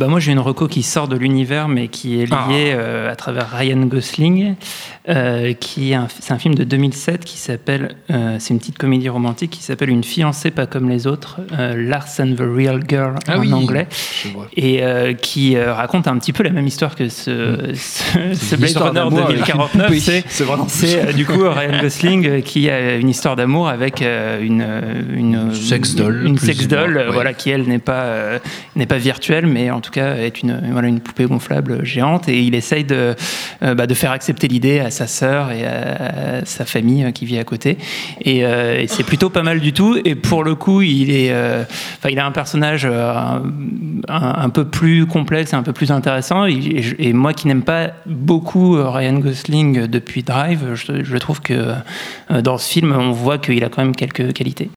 bah moi j'ai une reco qui sort de l'univers mais qui est liée Ah. euh, à travers Ryan Gosling, euh, qui est un, c'est un film de 2007 qui s'appelle, euh, c'est une petite comédie romantique qui s'appelle Une fiancée pas comme les autres, Lars and the Real Girl Ah en oui. anglais, et qui raconte un petit peu la même histoire que ce, ce, ce une Blade Runner d'amour avec une 2049. poupée. C'est du coup Ryan Gosling qui a une histoire d'amour avec une euh, une Sex doll, une sex doll, ouais. voilà qui elle n'est pas n'est pas virtuelle mais en tout cas est une voilà une poupée gonflable géante. Et il essaye de euh, bah, de faire accepter l'idée à sa sœur et à sa famille euh, qui vit à côté. Et, euh, et c'est plutôt pas mal du tout. Et pour le coup il est enfin il a un personnage un, peu plus complexe un peu plus intéressant. Et, moi qui n'aime pas beaucoup Ryan Gosling depuis Drive je, trouve que dans ce film on voit qu'il a quand même quelques qualités